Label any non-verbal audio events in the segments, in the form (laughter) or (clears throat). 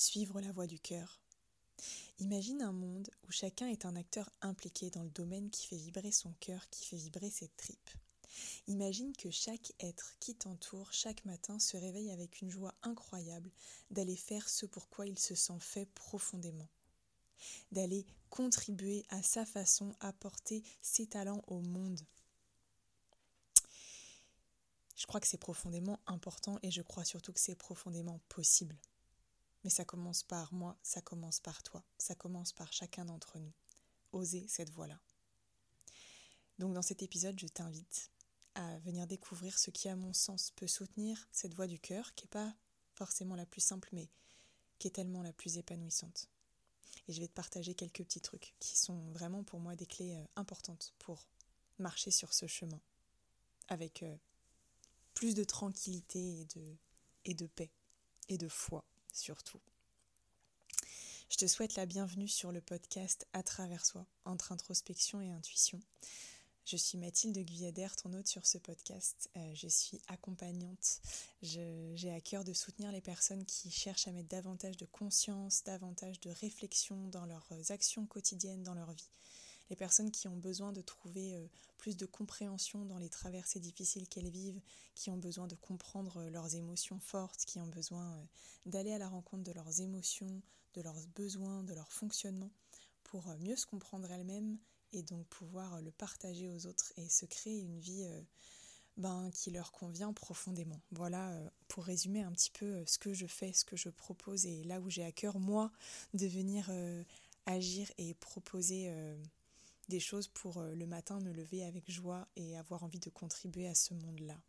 suivre la voie du cœur. Imagine un monde où chacun est un acteur impliqué dans le domaine qui fait vibrer son cœur, qui fait vibrer ses tripes. Imagine que chaque être qui t'entoure chaque matin se réveille avec une joie incroyable d'aller faire ce pour quoi il se sent fait profondément. D'aller contribuer à sa façon à porter ses talents au monde. Je crois que c'est profondément important et je crois surtout que c'est profondément possible. Mais ça commence par moi, ça commence par toi, ça commence par chacun d'entre nous. Oser cette voie-là. Donc dans cet épisode, je t'invite à venir découvrir ce qui, à mon sens, peut soutenir cette voie du cœur, qui n'est pas forcément la plus simple, mais qui est tellement la plus épanouissante. Et je vais te partager quelques petits trucs qui sont vraiment pour moi des clés euh, importantes pour marcher sur ce chemin, avec euh, plus de tranquillité et de paix, et de foi surtout. Je te souhaite la bienvenue sur le podcast À travers soi, entre introspection et intuition. Je suis Mathilde Guyader, ton hôte sur ce podcast. Euh, je suis accompagnante. J'ai à cœur de soutenir les personnes qui cherchent à mettre davantage de conscience, davantage de réflexion dans leurs actions quotidiennes, dans leur vie. Les personnes qui ont besoin de trouver euh, plus de compréhension dans les traversées difficiles qu'elles vivent, qui ont besoin de comprendre euh, leurs émotions fortes, qui ont besoin d'aller à la rencontre de leurs émotions, de leurs besoins, de leur fonctionnement, pour euh, mieux se comprendre elles-mêmes et donc pouvoir euh, le partager aux autres et se créer une vie euh, ben, qui leur convient profondément. Voilà pour résumer un petit peu ce que je fais, ce que je propose et là où j'ai à cœur, moi, de venir agir et proposer des choses pour le matin me lever avec joie et avoir envie de contribuer à ce monde-là.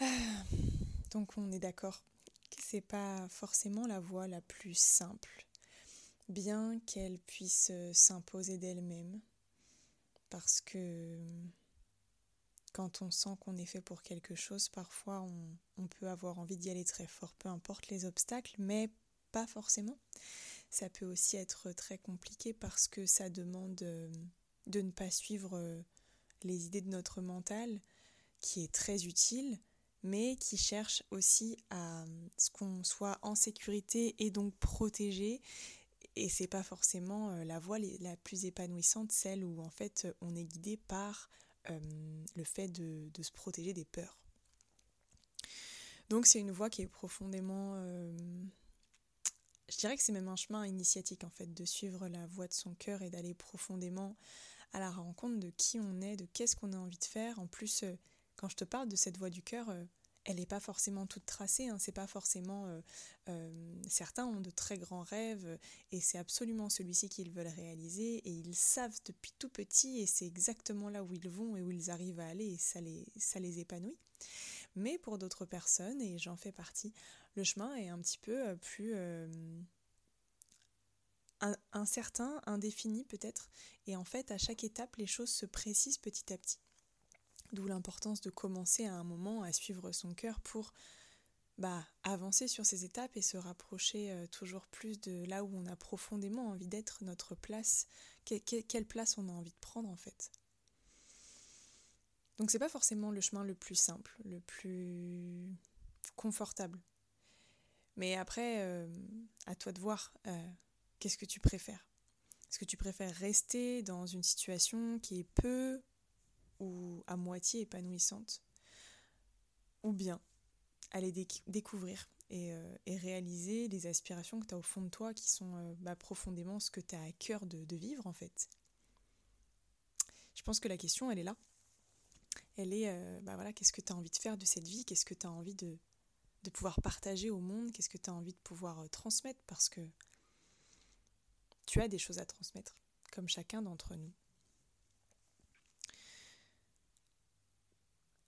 Ah, donc on est d'accord c'est pas forcément la voie la plus simple, bien qu'elle puisse euh, s'imposer d'elle-même, parce que quand on sent qu'on est fait pour quelque chose, parfois on, on peut avoir envie d'y aller très fort, peu importe les obstacles, mais pas forcément. Ça peut aussi être très compliqué parce que ça demande euh, de ne pas suivre euh, les idées de notre mental, qui est très utile, mais qui cherche aussi à ce qu'on soit en sécurité et donc protégé. Et c'est pas forcément euh, la voie la plus épanouissante, celle où en fait on est guidé par euh, le fait de, se protéger des peurs. Donc c'est une voie qui est profondément... Euh, je dirais que c'est même un chemin initiatique en fait, de suivre la voie de son cœur et d'aller profondément à la rencontre de qui on est, de qu'est-ce qu'on a envie de faire. En plus, quand je te parle de cette voie du cœur, euh, elle n'est pas forcément toute tracée, hein, c'est pas forcément. Euh, euh, certains ont de très grands rêves et c'est absolument celui-ci qu'ils veulent réaliser et ils savent depuis tout petit et c'est exactement là où ils vont et où ils arrivent à aller et ça les, ça les épanouit. Mais pour d'autres personnes, et j'en fais partie, le chemin est un petit peu plus incertain, indéfini peut-être, et en fait à chaque étape les choses se précisent petit à petit. D'où l'importance de commencer à un moment à suivre son cœur pour bah, avancer sur ces étapes et se rapprocher euh, toujours plus de là où on a profondément envie d'être, notre place, quelle place on a envie de prendre en fait. Donc c'est pas forcément le chemin le plus simple, le plus confortable. Mais après, euh, à toi de voir euh, qu'est-ce que tu préfères? Est-ce que tu préfères rester dans une situation qui est peu ou à moitié épanouissante, ou bien aller découvrir euh, et, réaliser les aspirations que tu as au fond de toi qui sont euh, bah, profondément ce que tu as à cœur de, vivre en fait? Je pense que la question, elle est là. Elle est, euh, bah voilà, qu'est-ce que tu as envie de faire de cette vie? Qu'est-ce que tu as envie de, pouvoir partager au monde? Qu'est-ce que tu as envie de pouvoir transmettre? Parce que tu as des choses à transmettre, comme chacun d'entre nous.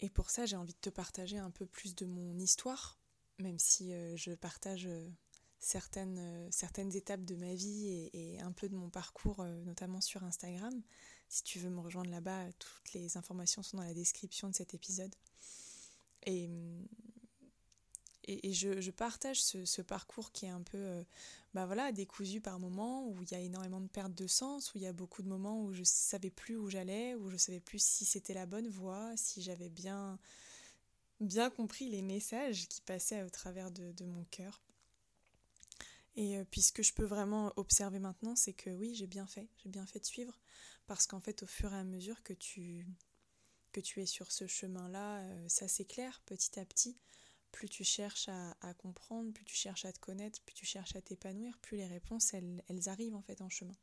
Et pour ça, j'ai envie de te partager un peu plus de mon histoire, même si euh, je partage euh, certaines, euh, certaines étapes de ma vie et, un peu de mon parcours, notamment sur Instagram. Si tu veux me rejoindre là-bas, toutes les informations sont dans la description de cet épisode. Et et, je, partage ce, parcours qui est un peu euh, bah voilà, décousu par moments, où il y a énormément de perte de sens, où il y a beaucoup de moments où je ne savais plus où j'allais, où je ne savais plus si c'était la bonne voie, si j'avais bien bien compris les messages qui passaient au travers de, mon cœur. Et puis ce que je peux vraiment observer maintenant, c'est que oui, j'ai bien fait, j'ai bien fait de suivre, parce qu'en fait, au fur et à mesure que tu, es sur ce chemin-là, ça s'éclaire petit à petit. Plus tu cherches à, comprendre, plus tu cherches à te connaître, plus tu cherches à t'épanouir, plus les réponses, elles, arrivent en fait en chemin.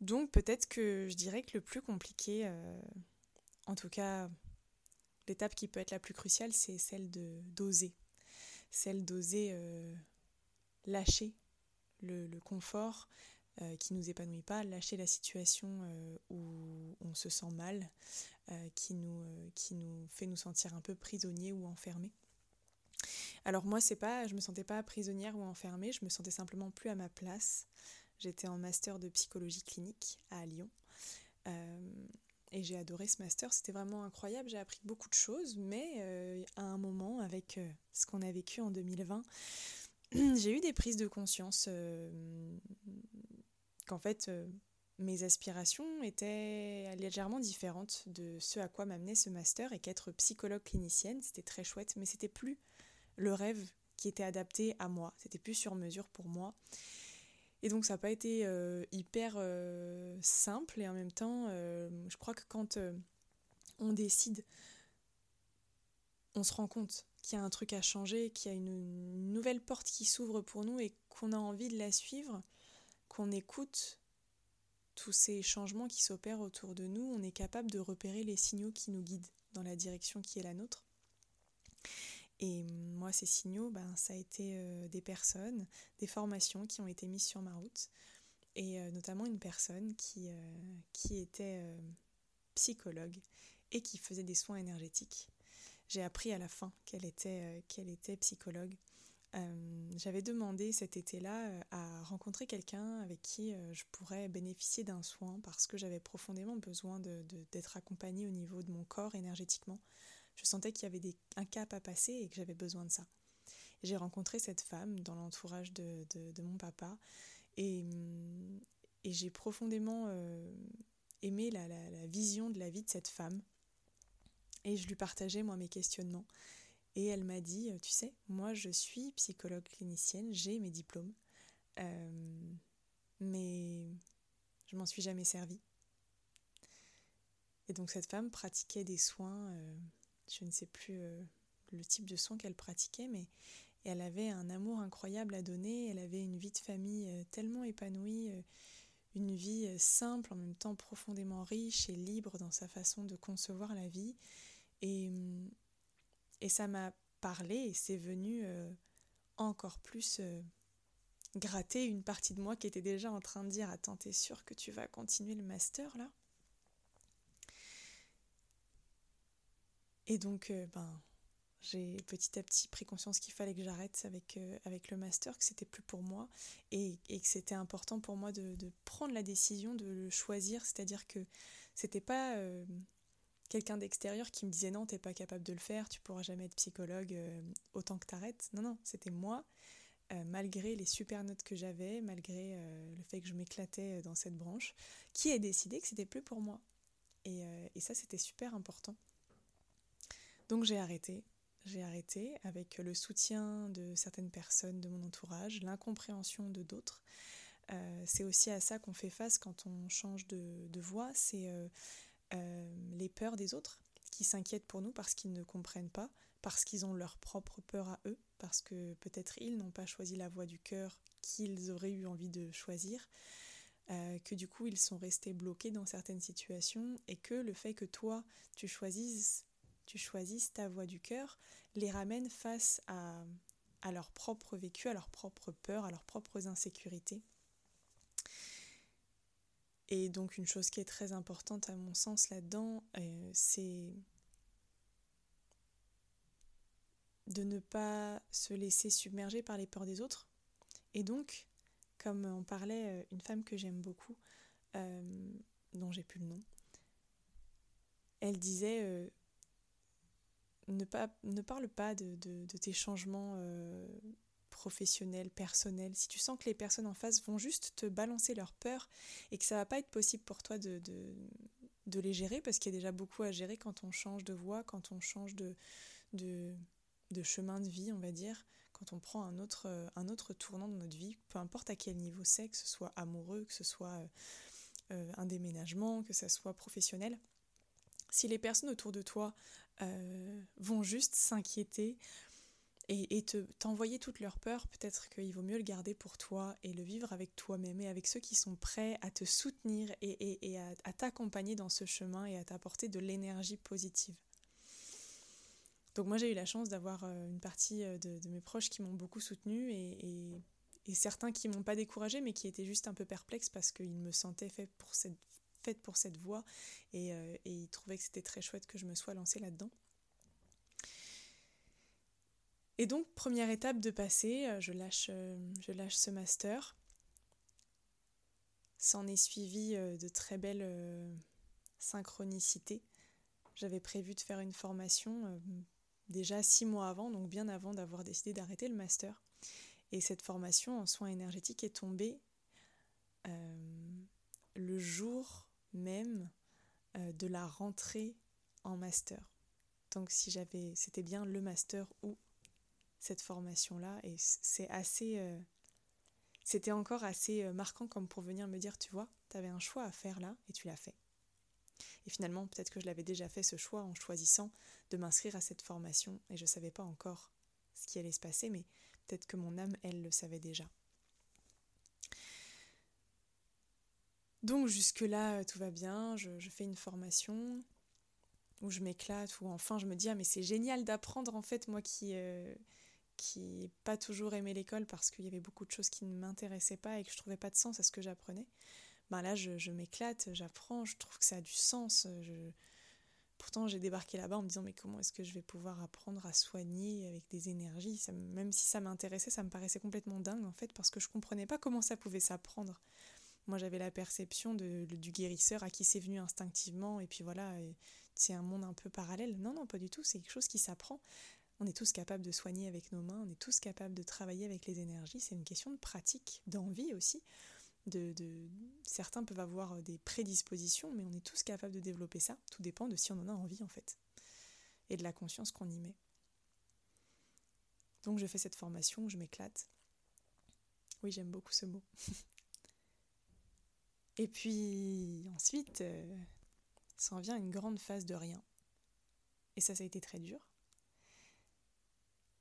Donc peut-être que je dirais que le plus compliqué, en tout cas l'étape qui peut être la plus cruciale, c'est celle de d'oser. Celle d'oser euh, lâcher le, confort euh, qui nous épanouit pas, lâcher la situation euh, où on se sent mal, qui, nous, qui nous fait nous sentir un peu prisonniers ou enfermés. Alors moi, c'est pas, je me sentais pas prisonnière ou enfermée, je me sentais simplement plus à ma place. J'étais en master de psychologie clinique à Lyon. Et j'ai adoré ce master, c'était vraiment incroyable, j'ai appris beaucoup de choses, mais euh, à un moment, avec euh, ce qu'on a vécu en 2020, (clears throat) j'ai eu des prises de conscience euh, qu'en fait, mes aspirations étaient légèrement différentes de ce à quoi m'amenait ce master et qu'être psychologue clinicienne, c'était très chouette, mais c'était plus le rêve qui était adapté à moi, c'était plus sur mesure pour moi. Et donc ça n'a pas été euh, hyper euh, simple et en même temps, euh, je crois que quand on décide, on se rend compte qu'il y a un truc à changer, qu'il y a une, nouvelle porte qui s'ouvre pour nous et qu'on a envie de la suivre, qu'on écoute tous ces changements qui s'opèrent autour de nous, on est capable de repérer les signaux qui nous guident dans la direction qui est la nôtre. Et moi, ces signaux, ben, ça a été euh, des personnes, des formations qui ont été mises sur ma route, et euh, notamment une personne qui, euh, était psychologue et qui faisait des soins énergétiques. J'ai appris à la fin qu'elle était psychologue. J'avais demandé cet été-là à rencontrer quelqu'un avec qui je pourrais bénéficier d'un soin parce que j'avais profondément besoin d'être accompagnée au niveau de mon corps énergétiquement je sentais qu'il y avait un cap à passer et que j'avais besoin de ça. J'ai rencontré cette femme dans l'entourage de, mon papa et, j'ai profondément euh, aimé la, la, vision de la vie de cette femme. Et je lui partageais, moi, mes questionnements. Et elle m'a dit, tu sais, moi, je suis psychologue clinicienne, j'ai mes diplômes, euh, mais je m'en suis jamais servie. Et donc cette femme pratiquait des soins euh, je ne sais plus euh, le type de soins qu'elle pratiquait, mais elle avait un amour incroyable à donner, elle avait une vie de famille euh, tellement épanouie, euh, une vie simple, en même temps profondément riche et libre dans sa façon de concevoir la vie. Et, et ça m'a parlé et c'est venu encore plus gratter une partie de moi qui était déjà en train de dire Attends, t'es sûr que tu vas continuer le master là? Et donc, euh, ben, j'ai petit à petit pris conscience qu'il fallait que j'arrête avec, euh, le master, que c'était plus pour moi et, que c'était important pour moi de, de, prendre la décision de le choisir. C'est-à-dire que c'était pas euh, quelqu'un d'extérieur qui me disait non, t'es pas capable de le faire, tu pourras jamais être psychologue autant que t'arrêtes. Non, non, c'était moi. malgré les super notes que j'avais, malgré le fait que je m'éclatais dans cette branche, qui a décidé que c'était plus pour moi. Et, et ça, c'était super important. Donc j'ai arrêté. J'ai arrêté avec le soutien de certaines personnes de mon entourage, l'incompréhension de d'autres. Euh, c'est aussi à ça qu'on fait face quand on change de, de voie, c'est euh, euh, les peurs des autres qui s'inquiètent pour nous parce qu'ils ne comprennent pas, parce qu'ils ont leur propre peur à eux, parce que peut-être ils n'ont pas choisi la voie du cœur qu'ils auraient eu envie de choisir, que du coup ils sont restés bloqués dans certaines situations et que le fait que toi tu choisisses tu choisisses ta voie du cœur, les ramène face à, à leur propre vécu, à leur propre peur, à leurs propres insécurités. Et donc une chose qui est très importante à mon sens là-dedans, euh, c'est de ne pas se laisser submerger par les peurs des autres. Et donc, comme on parlait, euh, une femme que j'aime beaucoup, euh, dont j'ai plus le nom, elle disait ne, pas, ne parle pas de, tes changements professionnels, personnels. Si tu sens que les personnes en face vont juste te balancer leur peur et que ça va pas être possible pour toi de, de, les gérer, parce qu'il y a déjà beaucoup à gérer quand on change de voie, quand on change de, de, chemin de vie, on va dire, quand on prend un autre, un autre tournant de notre vie, peu importe à quel niveau c'est, que ce soit amoureux, que ce soit euh, un déménagement, que ce soit professionnel, si les personnes autour de toi euh, vont juste s'inquiéter et, te, t'envoyer toutes leurs peurs, peut-être qu'il vaut mieux le garder pour toi et le vivre avec toi-même et avec ceux qui sont prêts à te soutenir et, à, t'accompagner dans ce chemin et à t'apporter de l'énergie positive. Donc moi j'ai eu la chance d'avoir euh, une partie euh, de, mes proches qui m'ont beaucoup soutenue et, certains qui m'ont pas découragée mais qui étaient juste un peu perplexes parce qu'ils me sentaient fait pour cette, faite pour cette voie et, euh, et ils trouvaient que c'était très chouette que je me sois lancée là-dedans. Et donc, première étape de passer, euh, je lâche, euh, je lâche ce master. S'en est suivi euh, de très belles synchronicités. J'avais prévu de faire une formation déjà six mois avant, donc bien avant d'avoir décidé d'arrêter le master. Et cette formation en soins énergétiques est tombée le jour même de la rentrée en master. Donc si j'avais, c'était bien le master ou cette formation-là. Et c'est assez. Euh, c'était encore assez euh, marquant comme pour venir me dire, tu vois, tu avais un choix à faire là et tu l'as fait. Et finalement, peut-être que je l'avais déjà fait ce choix en choisissant de m'inscrire à cette formation et je ne savais pas encore ce qui allait se passer, mais peut-être que mon âme, elle, le savait déjà. Donc jusque-là, tout va bien, je, fais une formation où je m'éclate, où enfin je me dis, ah mais c'est génial d'apprendre en fait, moi qui, euh, qui n'ai pas toujours aimé l'école parce qu'il y avait beaucoup de choses qui ne m'intéressaient pas et que je trouvais pas de sens à ce que j'apprenais, ben là je, m'éclate, j'apprends, je trouve que ça a du sens. Pourtant j'ai débarqué là-bas en me disant mais comment est-ce que je vais pouvoir apprendre à soigner avec des énergies? Même si ça m'intéressait, ça me paraissait complètement dingue en fait parce que je comprenais pas comment ça pouvait s'apprendre. Moi j'avais la perception de, du guérisseur à qui c'est venu instinctivement et puis voilà, c'est un monde un peu parallèle. Non, non, pas du tout, c'est quelque chose qui s'apprend. On est tous capables de soigner avec nos mains, on est tous capables de travailler avec les énergies. C'est une question de pratique, d'envie aussi. Certains peuvent avoir des prédispositions, mais on est tous capables de développer ça. Tout dépend de si on en a envie en fait. Et de la conscience qu'on y met. Donc je fais cette formation, je m'éclate. Oui, j'aime beaucoup ce mot. (laughs) Et puis ensuite, euh, s'en vient une grande phase de rien. Et ça, ça a été très dur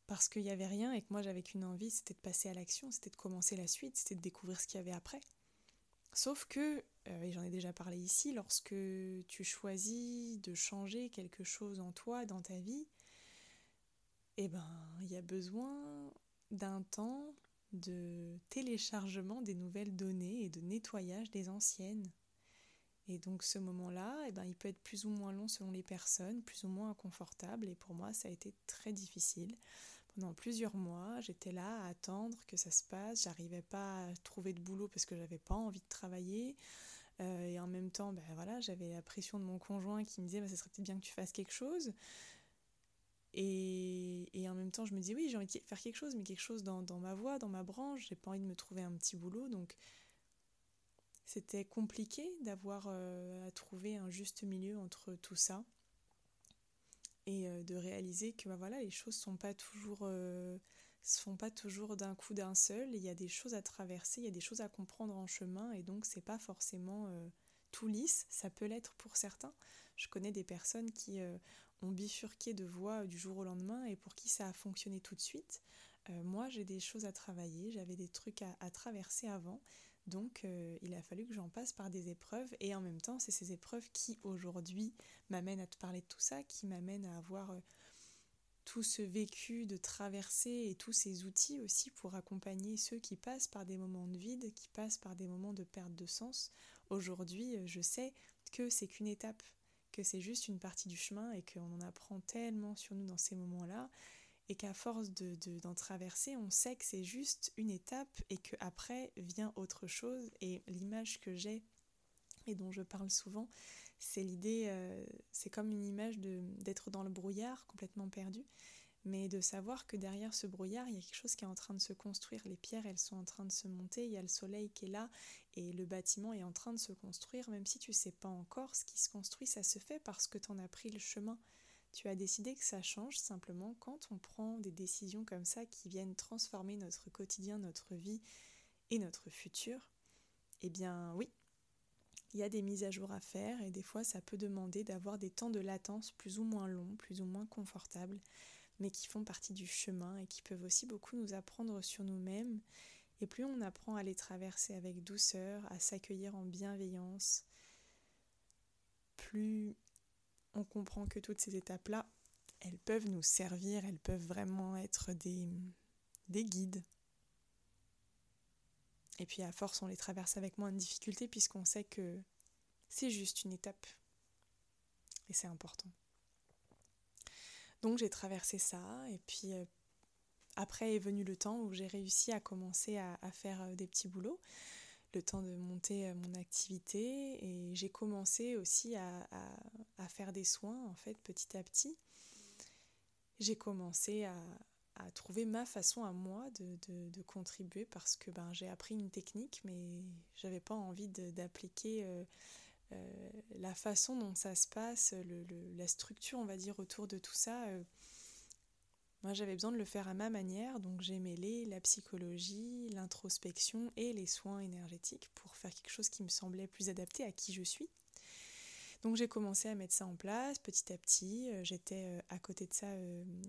parce qu'il n'y avait rien et que moi j'avais qu'une envie, c'était de passer à l'action, c'était de commencer la suite, c'était de découvrir ce qu'il y avait après. Sauf que, euh, et j'en ai déjà parlé ici, lorsque tu choisis de changer quelque chose en toi, dans ta vie, eh ben, il y a besoin d'un temps de téléchargement des nouvelles données et de nettoyage des anciennes. Et donc ce moment-là, eh ben, il peut être plus ou moins long selon les personnes, plus ou moins inconfortable. Et pour moi, ça a été très difficile pendant plusieurs mois, j'étais là à attendre que ça se passe. J'arrivais pas à trouver de boulot parce que j'avais pas envie de travailler. Euh, et en même temps, ben voilà, j'avais la pression de mon conjoint qui me disait bah, ça serait peut-être bien que tu fasses quelque chose. Et, en même temps, je me dis oui, j'ai envie de faire quelque chose, mais quelque chose dans, dans ma voie, dans ma branche. J'ai pas envie de me trouver un petit boulot. Donc c'était compliqué d'avoir euh, à trouver un juste milieu entre tout ça et euh, de réaliser que bah, voilà, les choses sont pas toujours euh, se font pas toujours d'un coup d'un seul, il y a des choses à traverser, il y a des choses à comprendre en chemin et donc c'est pas forcément euh, tout lisse, ça peut l'être pour certains. Je connais des personnes qui ont bifurqué de voie du jour au lendemain et pour qui ça a fonctionné tout de suite. moi j'ai des choses à travailler, j'avais des trucs à traverser avant donc euh, il a fallu que j'en passe par des épreuves et en même temps c'est ces épreuves qui aujourd'hui m'amènent à te parler de tout ça, qui m'amènent à avoir euh, tout ce vécu de traversée et tous ces outils aussi pour accompagner ceux qui passent par des moments de vide, qui passent par des moments de perte de sens. Aujourd'hui euh, je sais que c'est qu'une étape, que c'est juste une partie du chemin et qu'on en apprend tellement sur nous dans ces moments-là et qu'à force de, d'en traverser, on sait que c'est juste une étape et qu'après vient autre chose. Et l'image que j'ai et dont je parle souvent, c'est l'idée, euh, c'est comme une image de, d'être dans le brouillard, complètement perdu, mais de savoir que derrière ce brouillard, il y a quelque chose qui est en train de se construire. Les pierres, elles sont en train de se monter, il y a le soleil qui est là, et le bâtiment est en train de se construire, même si tu sais pas encore ce qui se construit, ça se fait parce que tu en as pris le chemin Tu as décidé que ça change simplement quand on prend des décisions comme ça qui viennent transformer notre quotidien, notre vie et notre futur. Eh bien oui, il y a des mises à jour à faire et des fois ça peut demander d'avoir des temps de latence plus ou moins longs, plus ou moins confortables, mais qui font partie du chemin et qui peuvent aussi beaucoup nous apprendre sur nous-mêmes. Et plus on apprend à les traverser avec douceur, à s'accueillir en bienveillance, plus on comprend que toutes ces étapes-là, elles peuvent nous servir, elles peuvent vraiment être des, des guides. Et puis à force, on les traverse avec moins de difficulté puisqu'on sait que c'est juste une étape. Et c'est important. Donc j'ai traversé ça et puis euh, après est venu le temps où j'ai réussi à commencer à, faire euh, des petits boulots, le temps de monter euh, mon activité et j'ai commencé aussi à, faire des soins en fait petit à petit. J'ai commencé à, trouver ma façon à moi de, contribuer parce que ben, j'ai appris une technique mais j'avais pas envie d'appliquer euh, la façon dont ça se passe, la structure, on va dire, autour de tout ça, euh, moi j'avais besoin de le faire à ma manière, donc j'ai mêlé la psychologie, l'introspection et les soins énergétiques pour faire quelque chose qui me semblait plus adapté à qui je suis. Donc j'ai commencé à mettre ça en place petit à petit. Euh, j'étais à côté de ça,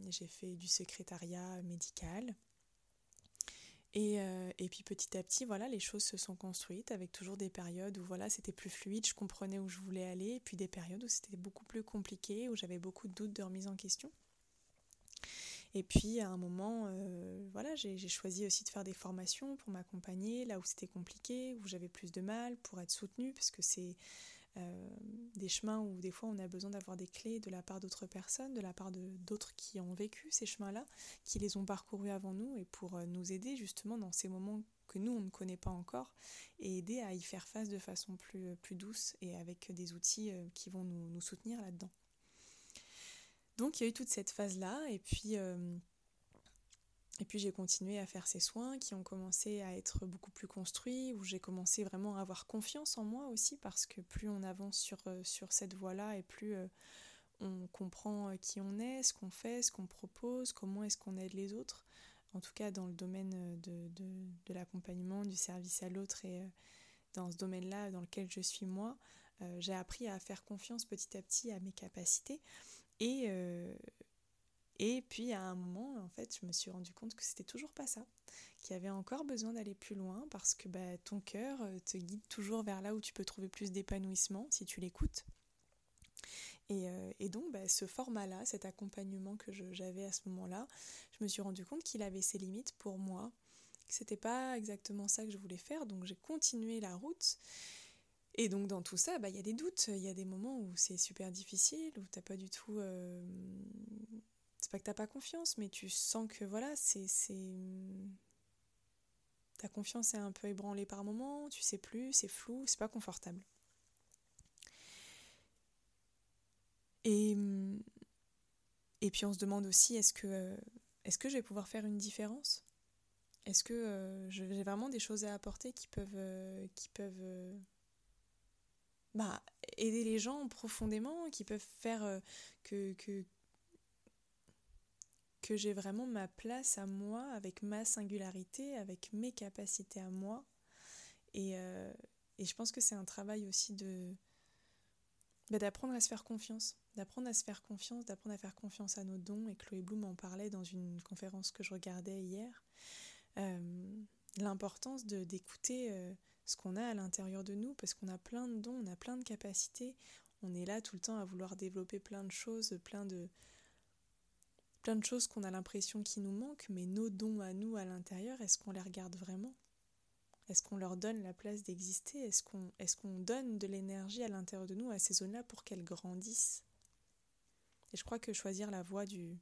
j'ai fait du secrétariat médical. Euh, et, puis petit à petit, voilà, les choses se sont construites avec toujours des périodes où voilà, c'était plus fluide, je comprenais où je voulais aller, et puis des périodes où c'était beaucoup plus compliqué, où j'avais beaucoup de doutes, de remise en question. Et puis à un moment, euh, voilà, j'ai choisi aussi de faire des formations pour m'accompagner là où c'était compliqué, où j'avais plus de mal, pour être soutenue, parce que c'est euh, des chemins où des fois on a besoin d'avoir des clés de la part d'autres personnes, de la part d'autres qui ont vécu ces chemins-là, qui les ont parcourus avant nous et pour euh, nous aider justement dans ces moments que nous on ne connaît pas encore et aider à y faire face de façon plus, douce et avec des outils qui vont nous soutenir là-dedans. Donc il y a eu toute cette phase-là et puis et puis j'ai continué à faire ces soins qui ont commencé à être beaucoup plus construits, où j'ai commencé vraiment à avoir confiance en moi aussi, parce que plus on avance sur, euh, sur cette voie-là et plus euh, on comprend euh, qui on est, ce qu'on fait, ce qu'on propose, comment est-ce qu'on aide les autres, en tout cas dans le domaine de, de l'accompagnement, du service à l'autre et dans ce domaine-là dans lequel je suis moi, j'ai appris à faire confiance petit à petit à mes capacités. Et, et puis à un moment, en fait, je me suis rendu compte que c'était toujours pas ça, qu'il y avait encore besoin d'aller plus loin parce que bah, ton cœur euh, te guide toujours vers là où tu peux trouver plus d'épanouissement si tu l'écoutes. Et, euh, donc, bah, ce format-là, cet accompagnement que j'avais à ce moment-là, je me suis rendu compte qu'il avait ses limites pour moi, que c'était pas exactement ça que je voulais faire, donc j'ai continué la route. Et donc dans tout ça, bah, il y a des doutes, il y a des moments où c'est super difficile, où t'as pas du tout euh, c'est pas que t'as pas confiance, mais tu sens que voilà, c'est. Ta confiance est un peu ébranlée par moment, tu sais plus, c'est flou, c'est pas confortable. Et, et puis on se demande aussi est-ce que, est que je vais pouvoir faire une différence? Est-ce que euh, j'ai vraiment des choses à apporter qui peuvent, euh, qui peuvent euh, bah, aider les gens profondément, qui peuvent faire que, que, que j'ai vraiment ma place à moi, avec ma singularité, avec mes capacités à moi. Et, euh, et je pense que c'est un travail aussi de bah, d'apprendre à se faire confiance, d'apprendre à se faire confiance, d'apprendre à faire confiance à nos dons. Et Chloé Bloom en parlait dans une conférence que je regardais hier. Euh, l'importance d'écouter euh, ce qu'on a à l'intérieur de nous, parce qu'on a plein de dons, on a plein de capacités. On est là tout le temps à vouloir développer plein de choses, plein de, plein de choses qu'on a l'impression qui nous manquent, mais nos dons à nous à l'intérieur, est-ce qu'on les regarde vraiment? Est-ce qu'on leur donne la place d'exister? Est-ce qu'on donne de l'énergie à l'intérieur de nous, à ces zones-là, pour qu'elles grandissent? Et je crois que choisir la voie du,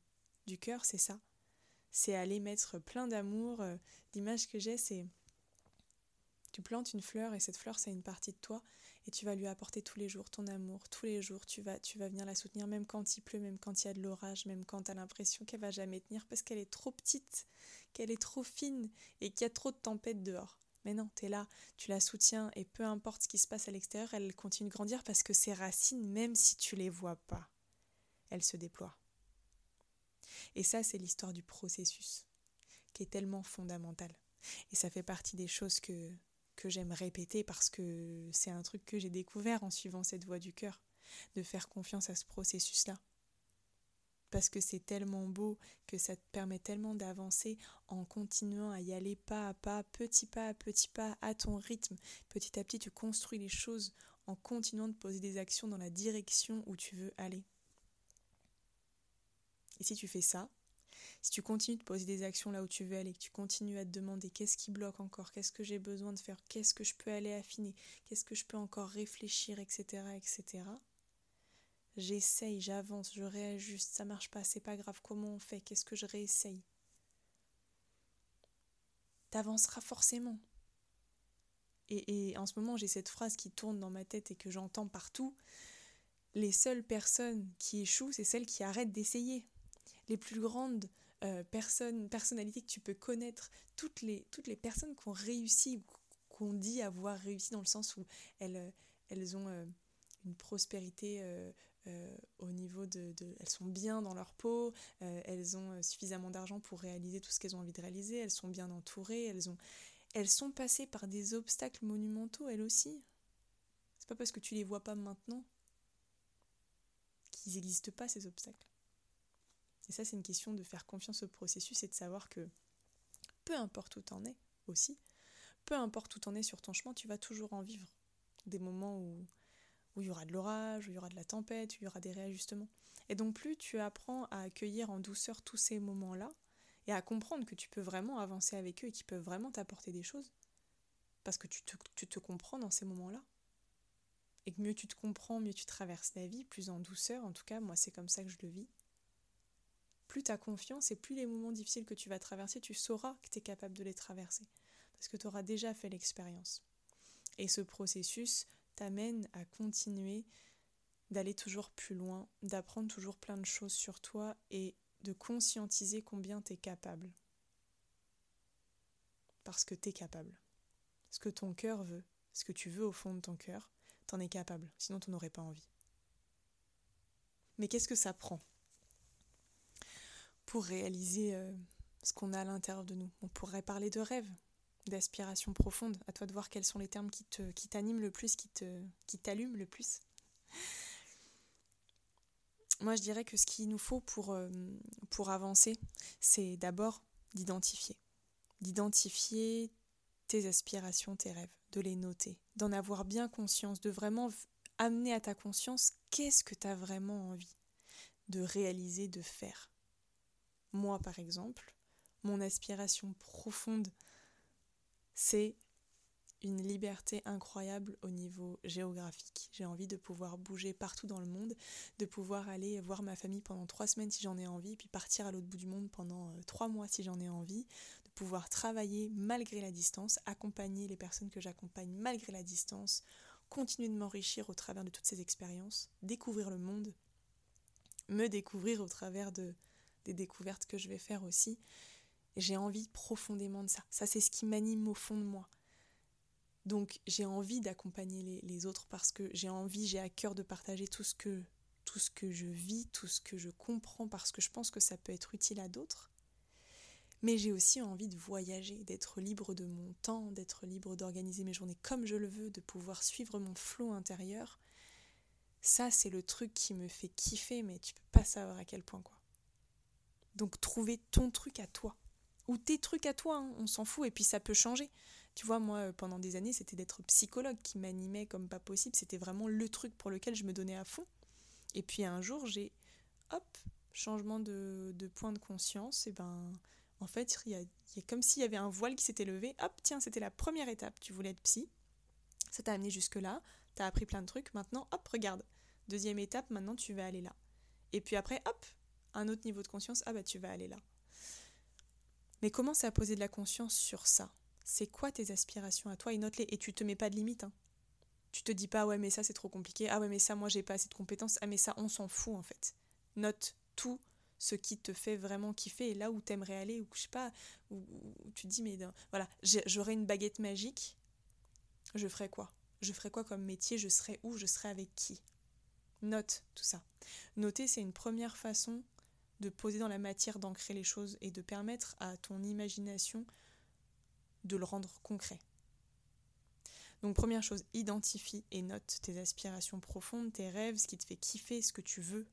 du cœur, c'est ça. C'est aller mettre plein d'amour. Euh, l'image que j'ai, c'est tu plantes une fleur et cette fleur, c'est une partie de toi et tu vas lui apporter tous les jours ton amour, tous les jours tu vas, venir la soutenir même quand il pleut, même quand il y a de l'orage, même quand tu as l'impression qu'elle va jamais tenir parce qu'elle est trop petite, qu'elle est trop fine et qu'il y a trop de tempêtes dehors. Mais non, tu es là, tu la soutiens et peu importe ce qui se passe à l'extérieur, elle continue de grandir parce que ses racines, même si tu les vois pas, elle se déploie. Et ça, c'est l'histoire du processus, qui est tellement fondamental. Et ça fait partie des choses que, que j'aime répéter parce que c'est un truc que j'ai découvert en suivant cette voie du cœur, de faire confiance à ce processus-là. Parce que c'est tellement beau, que ça te permet tellement d'avancer en continuant à y aller pas à pas, petit pas à petit pas, à ton rythme. Petit à petit, tu construis les choses en continuant de poser des actions dans la direction où tu veux aller. Et si tu fais ça, si tu continues de poser des actions là où tu veux aller, que tu continues à te demander qu'est-ce qui bloque encore, qu'est-ce que j'ai besoin de faire, qu'est-ce que je peux aller affiner, qu'est-ce que je peux encore réfléchir, etc., etc. J'essaye, j'avance, je réajuste, ça marche pas, c'est pas grave, comment on fait, qu'est-ce que je réessaye? T'avanceras forcément. Et, et en ce moment, j'ai cette phrase qui tourne dans ma tête et que j'entends partout. Les seules personnes qui échouent, c'est celles qui arrêtent d'essayer. Les plus grandes euh, personnes, personnalités que tu peux connaître, toutes les, toutes les personnes qui ont réussi, qu'on dit avoir réussi dans le sens où elles, euh, elles ont euh, une prospérité au niveau de, Elles sont bien dans leur peau, elles ont suffisamment d'argent pour réaliser tout ce qu'elles ont envie de réaliser, elles sont bien entourées, elles, ont, elles sont passées par des obstacles monumentaux, elles aussi. C'est pas parce que tu les vois pas maintenant qu'ils n'existent pas ces obstacles. Et ça, c'est une question de faire confiance au processus et de savoir que peu importe où en es aussi, peu importe où en es sur ton chemin, tu vas toujours en vivre. Des moments où, où il y aura de l'orage, où il y aura de la tempête, où il y aura des réajustements. Et donc plus tu apprends à accueillir en douceur tous ces moments-là, et à comprendre que tu peux vraiment avancer avec eux et qu'ils peuvent vraiment t'apporter des choses, parce que tu te, tu te comprends dans ces moments-là. Et que mieux tu te comprends, mieux tu traverses la vie, plus en douceur, en tout cas moi c'est comme ça que je le vis plus tu as confiance et plus les moments difficiles que tu vas traverser, tu sauras que tu es capable de les traverser. Parce que tu auras déjà fait l'expérience. Et ce processus t'amène à continuer d'aller toujours plus loin, d'apprendre toujours plein de choses sur toi et de conscientiser combien tu es capable. Parce que tu es capable. Ce que ton cœur veut, ce que tu veux au fond de ton cœur, t'en es capable, sinon tu n'aurais pas envie. Mais qu'est-ce que ça prend? Pour réaliser euh, ce qu'on a à l'intérieur de nous. On pourrait parler de rêve, d'aspiration profonde. À toi de voir quels sont les termes qui te qui t'animent le plus, qui t'allument le plus. Moi, je dirais que ce qu'il nous faut pour, euh, pour avancer, c'est d'abord d'identifier. D'identifier tes aspirations, tes rêves, de les noter, d'en avoir bien conscience, de vraiment amener à ta conscience qu'est-ce que tu as vraiment envie de réaliser, de faire. Moi, par exemple, mon aspiration profonde, c'est une liberté incroyable au niveau géographique. J'ai envie de pouvoir bouger partout dans le monde, de pouvoir aller voir ma famille pendant trois semaines si j'en ai envie, puis partir à l'autre bout du monde pendant euh, trois mois si j'en ai envie, de pouvoir travailler malgré la distance, accompagner les personnes que j'accompagne malgré la distance, continuer de m'enrichir au travers de toutes ces expériences, découvrir le monde, me découvrir au travers de, des découvertes que je vais faire aussi. J'ai envie profondément de ça. Ça, c'est ce qui m'anime au fond de moi. Donc j'ai envie d'accompagner les, autres parce que j'ai envie, j'ai à cœur de partager tout ce que tout ce que je vis, tout ce que je comprends parce que je pense que ça peut être utile à d'autres. Mais j'ai aussi envie de voyager, d'être libre de mon temps, d'être libre d'organiser mes journées comme je le veux, de pouvoir suivre mon flot intérieur. Ça, c'est le truc qui me fait kiffer, mais tu peux pas savoir à quel point quoi. Donc trouver ton truc à toi. Ou tes trucs à toi, hein, on s'en fout, et puis ça peut changer. Tu vois, moi, euh, pendant des années, c'était d'être psychologue qui m'animait comme pas possible. C'était vraiment le truc pour lequel je me donnais à fond. Et puis un jour, j'ai, hop, changement de, point de conscience. Et ben, en fait, il y a, comme s'il y avait un voile qui s'était levé. Hop, tiens, c'était la première étape. Tu voulais être psy. Ça t'a amené jusque-là. T'as appris plein de trucs. Maintenant, hop, regarde. Deuxième étape, maintenant, tu vas aller là. Et puis après, hop, un autre niveau de conscience, ah bah tu vas aller là. Mais commence à poser de la conscience sur ça? C'est quoi tes aspirations à toi? Et note-les. Et tu te mets pas de limite. Hein. Tu te dis pas, ouais, mais ça c'est trop compliqué. Ah ouais, mais ça, moi j'ai pas assez de compétences. Ah, mais ça, on s'en fout en fait. Note tout ce qui te fait vraiment kiffer et là où t'aimerais aller, ou je sais pas, où, tu te dis, mais voilà, j'aurais une baguette magique, je ferais quoi? Je ferais quoi comme métier? Je serais où? Je serais avec qui? Note tout ça. Noter, c'est une première façon de poser dans la matière, d'ancrer les choses et de permettre à ton imagination de le rendre concret. Donc première chose, identifie et note tes aspirations profondes, tes rêves, ce qui te fait kiffer, ce que tu veux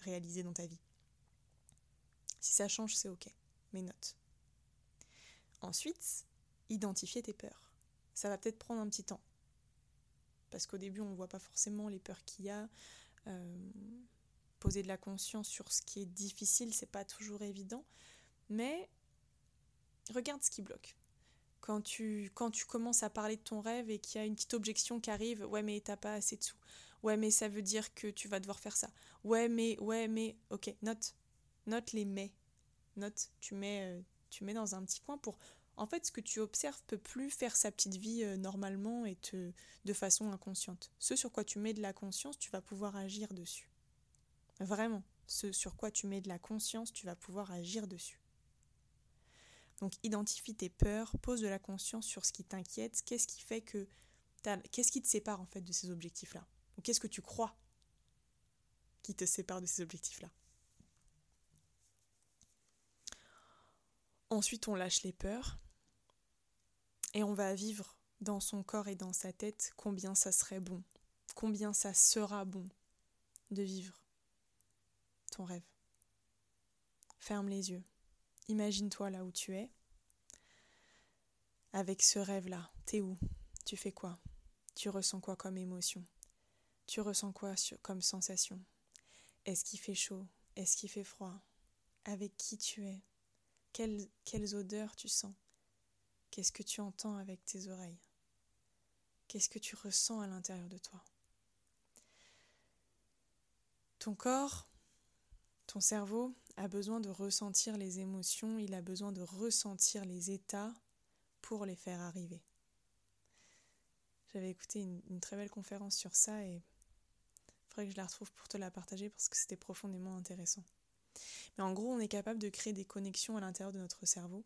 réaliser dans ta vie. Si ça change, c'est ok, mais note. Ensuite, identifier tes peurs. Ça va peut-être prendre un petit temps. Parce qu'au début, on ne voit pas forcément les peurs qu'il y a. Euh, poser de la conscience sur ce qui est difficile, c'est pas toujours évident. Mais regarde ce qui bloque quand tu, quand tu commences à parler de ton rêve et qu'il y a une petite objection qui arrive, ouais mais t'as pas assez de sous, ouais mais ça veut dire que tu vas devoir faire ça, ouais mais, ouais mais, ok, note, note les mais, note, tu mets, euh, tu mets dans un petit coin pour, en fait ce que tu observes peut plus faire sa petite vie euh, normalement et te, de façon inconsciente. Ce sur quoi tu mets de la conscience, tu vas pouvoir agir dessus. Vraiment, ce sur quoi tu mets de la conscience, tu vas pouvoir agir dessus. Donc identifie tes peurs, pose de la conscience sur ce qui t'inquiète, qu'est-ce qui fait que qu'est-ce qui te sépare en fait de ces objectifs-là? Ou qu'est-ce que tu crois qui te sépare de ces objectifs-là? Ensuite, on lâche les peurs et on va vivre dans son corps et dans sa tête combien ça serait bon, combien ça sera bon de vivre rêve. Ferme les yeux. Imagine-toi là où tu es. Avec ce rêve-là, t'es où? Tu fais quoi? Tu ressens quoi comme émotion? Tu ressens quoi comme sensation? Est-ce qu'il fait chaud? Est-ce qu'il fait froid? Avec qui tu es? Quelles, quelles odeurs tu sens? Qu'est-ce que tu entends avec tes oreilles? Qu'est-ce que tu ressens à l'intérieur de toi? Ton corps, ton cerveau a besoin de ressentir les émotions, il a besoin de ressentir les états pour les faire arriver. J'avais écouté une, très belle conférence sur ça et il faudrait que je la retrouve pour te la partager parce que c'était profondément intéressant. Mais en gros, on est capable de créer des connexions à l'intérieur de notre cerveau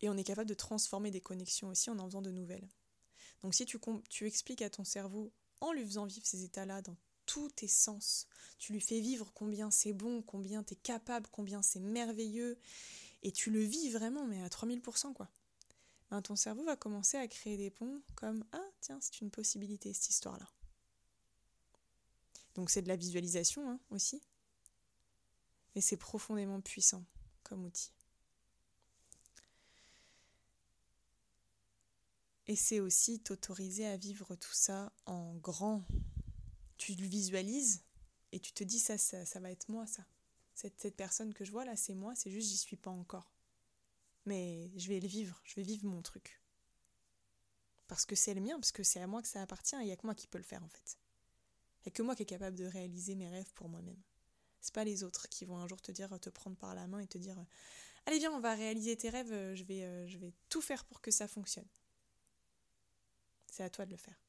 et on est capable de transformer des connexions aussi en en faisant de nouvelles. Donc si tu, expliques à ton cerveau en lui faisant vivre ces états-là dans tous tes sens. Tu lui fais vivre combien c'est bon, combien tu es capable, combien c'est merveilleux. Et tu le vis vraiment, mais à 3000%, quoi. Ben, ton cerveau va commencer à créer des ponts comme Ah, tiens, c'est une possibilité, cette histoire-là. Donc c'est de la visualisation hein, aussi. Et c'est profondément puissant comme outil. Et c'est aussi t'autoriser à vivre tout ça en grand, tu le visualises et tu te dis ça, ça, va être moi, ça. Cette, cette personne que je vois là, c'est moi, c'est juste j'y suis pas encore. Mais je vais le vivre, je vais vivre mon truc. Parce que c'est le mien, parce que c'est à moi que ça appartient, et il n'y a que moi qui peux le faire en fait. Il n'y a que moi qui est capable de réaliser mes rêves pour moi-même. C'est pas les autres qui vont un jour te dire, te prendre par la main et te dire Allez viens, on va réaliser tes rêves, je vais, euh, je vais tout faire pour que ça fonctionne. C'est à toi de le faire.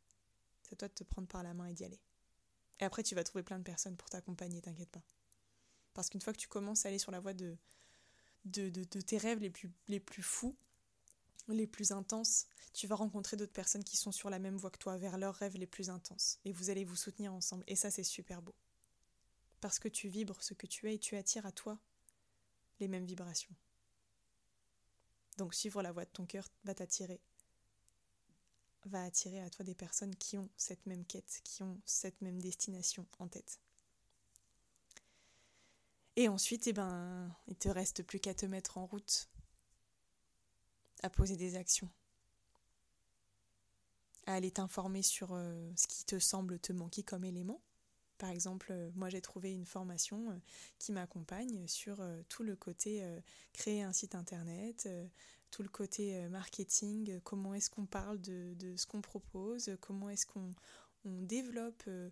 C'est à toi de te prendre par la main et d'y aller. Et après, tu vas trouver plein de personnes pour t'accompagner, t'inquiète pas. Parce qu'une fois que tu commences à aller sur la voie de, tes rêves les plus, les plus fous, les plus intenses, tu vas rencontrer d'autres personnes qui sont sur la même voie que toi, vers leurs rêves les plus intenses. Et vous allez vous soutenir ensemble. Et ça, c'est super beau. Parce que tu vibres ce que tu es et tu attires à toi les mêmes vibrations. Donc suivre la voie de ton cœur va t'attirer va attirer à toi des personnes qui ont cette même quête, qui ont cette même destination en tête. Et ensuite, eh ben, il te reste plus qu'à te mettre en route, à poser des actions, à aller t'informer sur euh, ce qui te semble te manquer comme élément. Par exemple, euh, moi j'ai trouvé une formation euh, qui m'accompagne sur tout le côté créer un site internet, tout le côté euh, marketing, euh, comment est-ce qu'on parle de, ce qu'on propose, comment est-ce qu'on développe euh,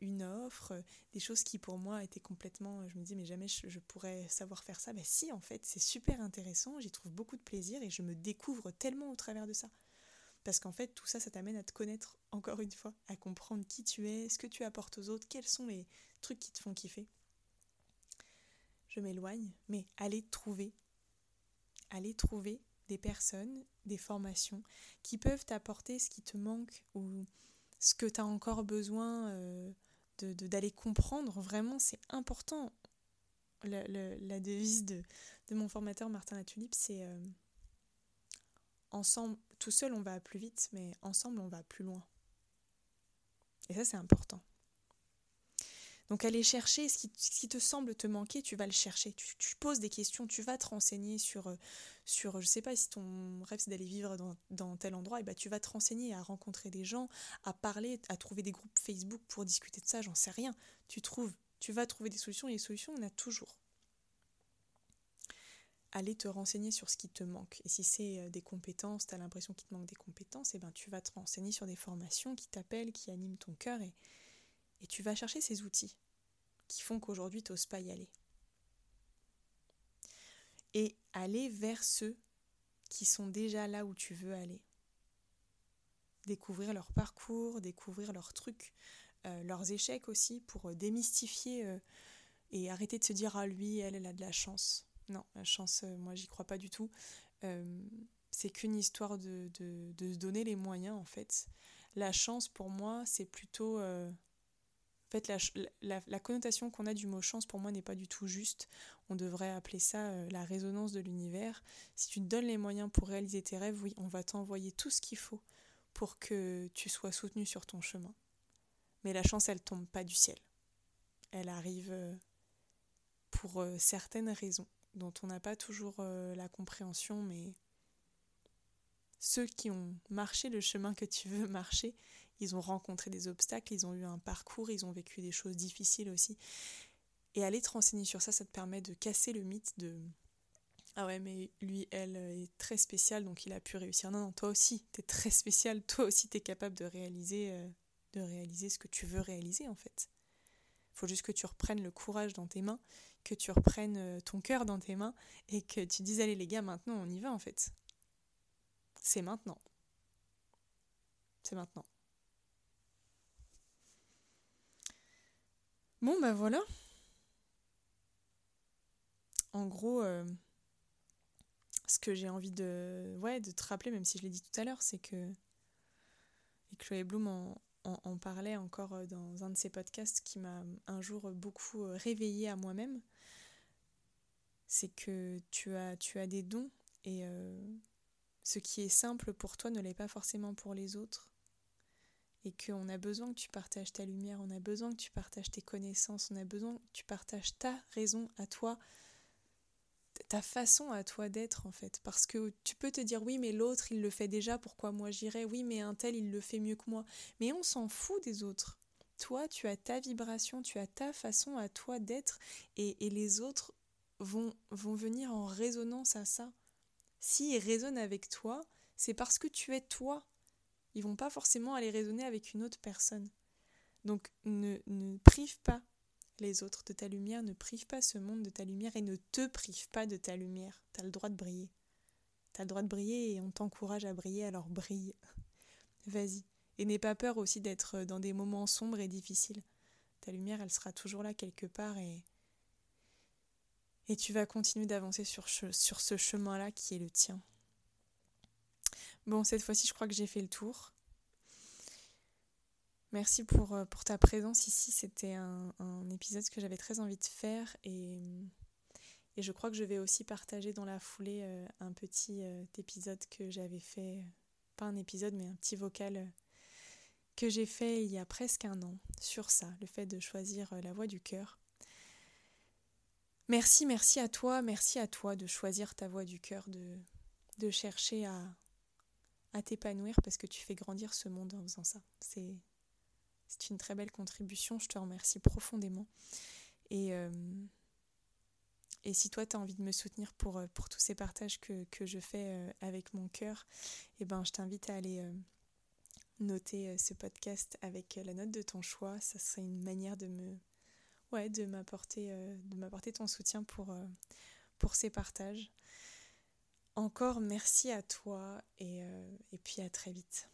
une offre, des choses qui pour moi étaient complètement, je me disais mais jamais je, pourrais savoir faire ça. Ben si en fait c'est super intéressant, j'y trouve beaucoup de plaisir et je me découvre tellement au travers de ça. Parce qu'en fait tout ça ça t'amène à te connaître (laughs) encore une fois, à comprendre qui tu es, ce que tu apportes aux autres, quels sont les trucs qui te font kiffer. Je m'éloigne, mais allez trouver, allez trouver des personnes, des formations qui peuvent t'apporter ce qui te manque ou ce que tu as encore besoin euh, d'aller comprendre, vraiment, c'est important. La, devise de, de, mon formateur Martin Latulippe, c'est euh, ensemble, tout seul on va plus vite, mais ensemble on va plus loin. Et ça, c'est important. Donc aller chercher ce qui, te semble te manquer, tu vas le chercher. Tu, poses des questions, tu vas te renseigner sur, euh, sur je sais pas si ton rêve c'est d'aller vivre dans, tel endroit, et bah tu vas te renseigner à rencontrer des gens, à parler, à trouver des groupes Facebook pour discuter de ça, j'en sais rien. Tu trouves, tu vas trouver des solutions et les solutions on a toujours. Aller te renseigner sur ce qui te manque. Et si c'est euh, des compétences, tu as l'impression qu'il te manque des compétences, et ben tu vas te renseigner sur des formations qui t'appellent, qui animent ton cœur et et tu vas chercher ces outils qui font qu'aujourd'hui tu n'oses pas y aller. Et aller vers ceux qui sont déjà là où tu veux aller. Découvrir leur parcours, découvrir leurs trucs, euh, leurs échecs aussi, pour euh, démystifier euh, et arrêter de se dire ah lui, elle, elle a de la chance. Non, la chance, moi j'y crois pas du tout. c'est qu'une histoire de, de, se donner les moyens en fait. La chance pour moi, c'est plutôt fait, la, connotation qu'on a du mot chance pour moi n'est pas du tout juste. On devrait appeler ça euh, la résonance de l'univers. Si tu te donnes les moyens pour réaliser tes rêves, oui, on va t'envoyer tout ce qu'il faut pour que tu sois soutenu sur ton chemin. Mais la chance, elle tombe pas du ciel. Elle arrive euh, pour euh, certaines raisons dont on n'a pas toujours la compréhension, mais ceux qui ont marché le chemin que tu veux marcher, ils ont rencontré des obstacles, ils ont eu un parcours, ils ont vécu des choses difficiles aussi. Et aller te renseigner sur ça, ça te permet de casser le mythe de ah ouais, mais lui, elle est très spéciale, donc il a pu réussir. Non, non, toi aussi, t'es très spécial, toi aussi, t'es capable de réaliser, euh, de réaliser ce que tu veux réaliser en fait. Faut juste que tu reprennes le courage dans tes mains, que tu reprennes euh, ton cœur dans tes mains et que tu dises allez les gars, maintenant on y va en fait. C'est maintenant. C'est maintenant. Bon, ben voilà. En gros, euh, ce que j'ai envie de, ouais, de te rappeler, même si je l'ai dit tout à l'heure, c'est que. Et Chloé Bloom en, parlait encore euh, dans un de ses podcasts qui m'a un jour beaucoup euh, réveillée à moi-même. C'est que tu as des dons et ce qui est simple pour toi ne l'est pas forcément pour les autres et qu'on a besoin que tu partages ta lumière, on a besoin que tu partages tes connaissances, on a besoin que tu partages ta raison à toi, ta façon à toi d'être en fait. Parce que tu peux te dire oui mais l'autre il le fait déjà, pourquoi moi j'irais? Oui mais un tel il le fait mieux que moi. Mais on s'en fout des autres. Toi tu as ta vibration, tu as ta façon à toi d'être et, et, les autres vont, vont venir en résonance à ça. S'ils résonnent avec toi, c'est parce que tu es toi ils vont pas forcément aller raisonner avec une autre personne. Donc ne, prive pas les autres de ta lumière, ne prive pas ce monde de ta lumière et ne te prive pas de ta lumière. Tu as le droit de briller. Tu as le droit de briller et on t'encourage à briller, alors brille. (laughs) Vas-y. Et n'aie pas peur aussi d'être dans des moments sombres et difficiles. Ta lumière, elle sera toujours là quelque part et, et tu vas continuer d'avancer sur ce chemin-là qui est le tien. Bon, cette fois-ci, je crois que j'ai fait le tour. Merci pour, euh, pour ta présence ici. C'était un, épisode que j'avais très envie de faire et, et, je crois que je vais aussi partager dans la foulée euh, un petit euh, épisode que j'avais fait, pas un épisode mais un petit vocal que j'ai fait il y a presque un an sur ça, le fait de choisir la voie du cœur. Merci, merci à toi, merci à toi de choisir ta voie du cœur, de, de chercher à, à t'épanouir parce que tu fais grandir ce monde en faisant ça. C'est, une très belle contribution, je te remercie profondément. Et, euh, et si toi tu as envie de me soutenir pour, euh, pour tous ces partages que, que je fais euh, avec mon cœur, eh ben, je t'invite à aller noter ce podcast avec la note de ton choix. Ça serait une manière de me ouais, de m'apporter ton soutien pour, pour ces partages. Encore merci à toi et, euh, et puis à très vite.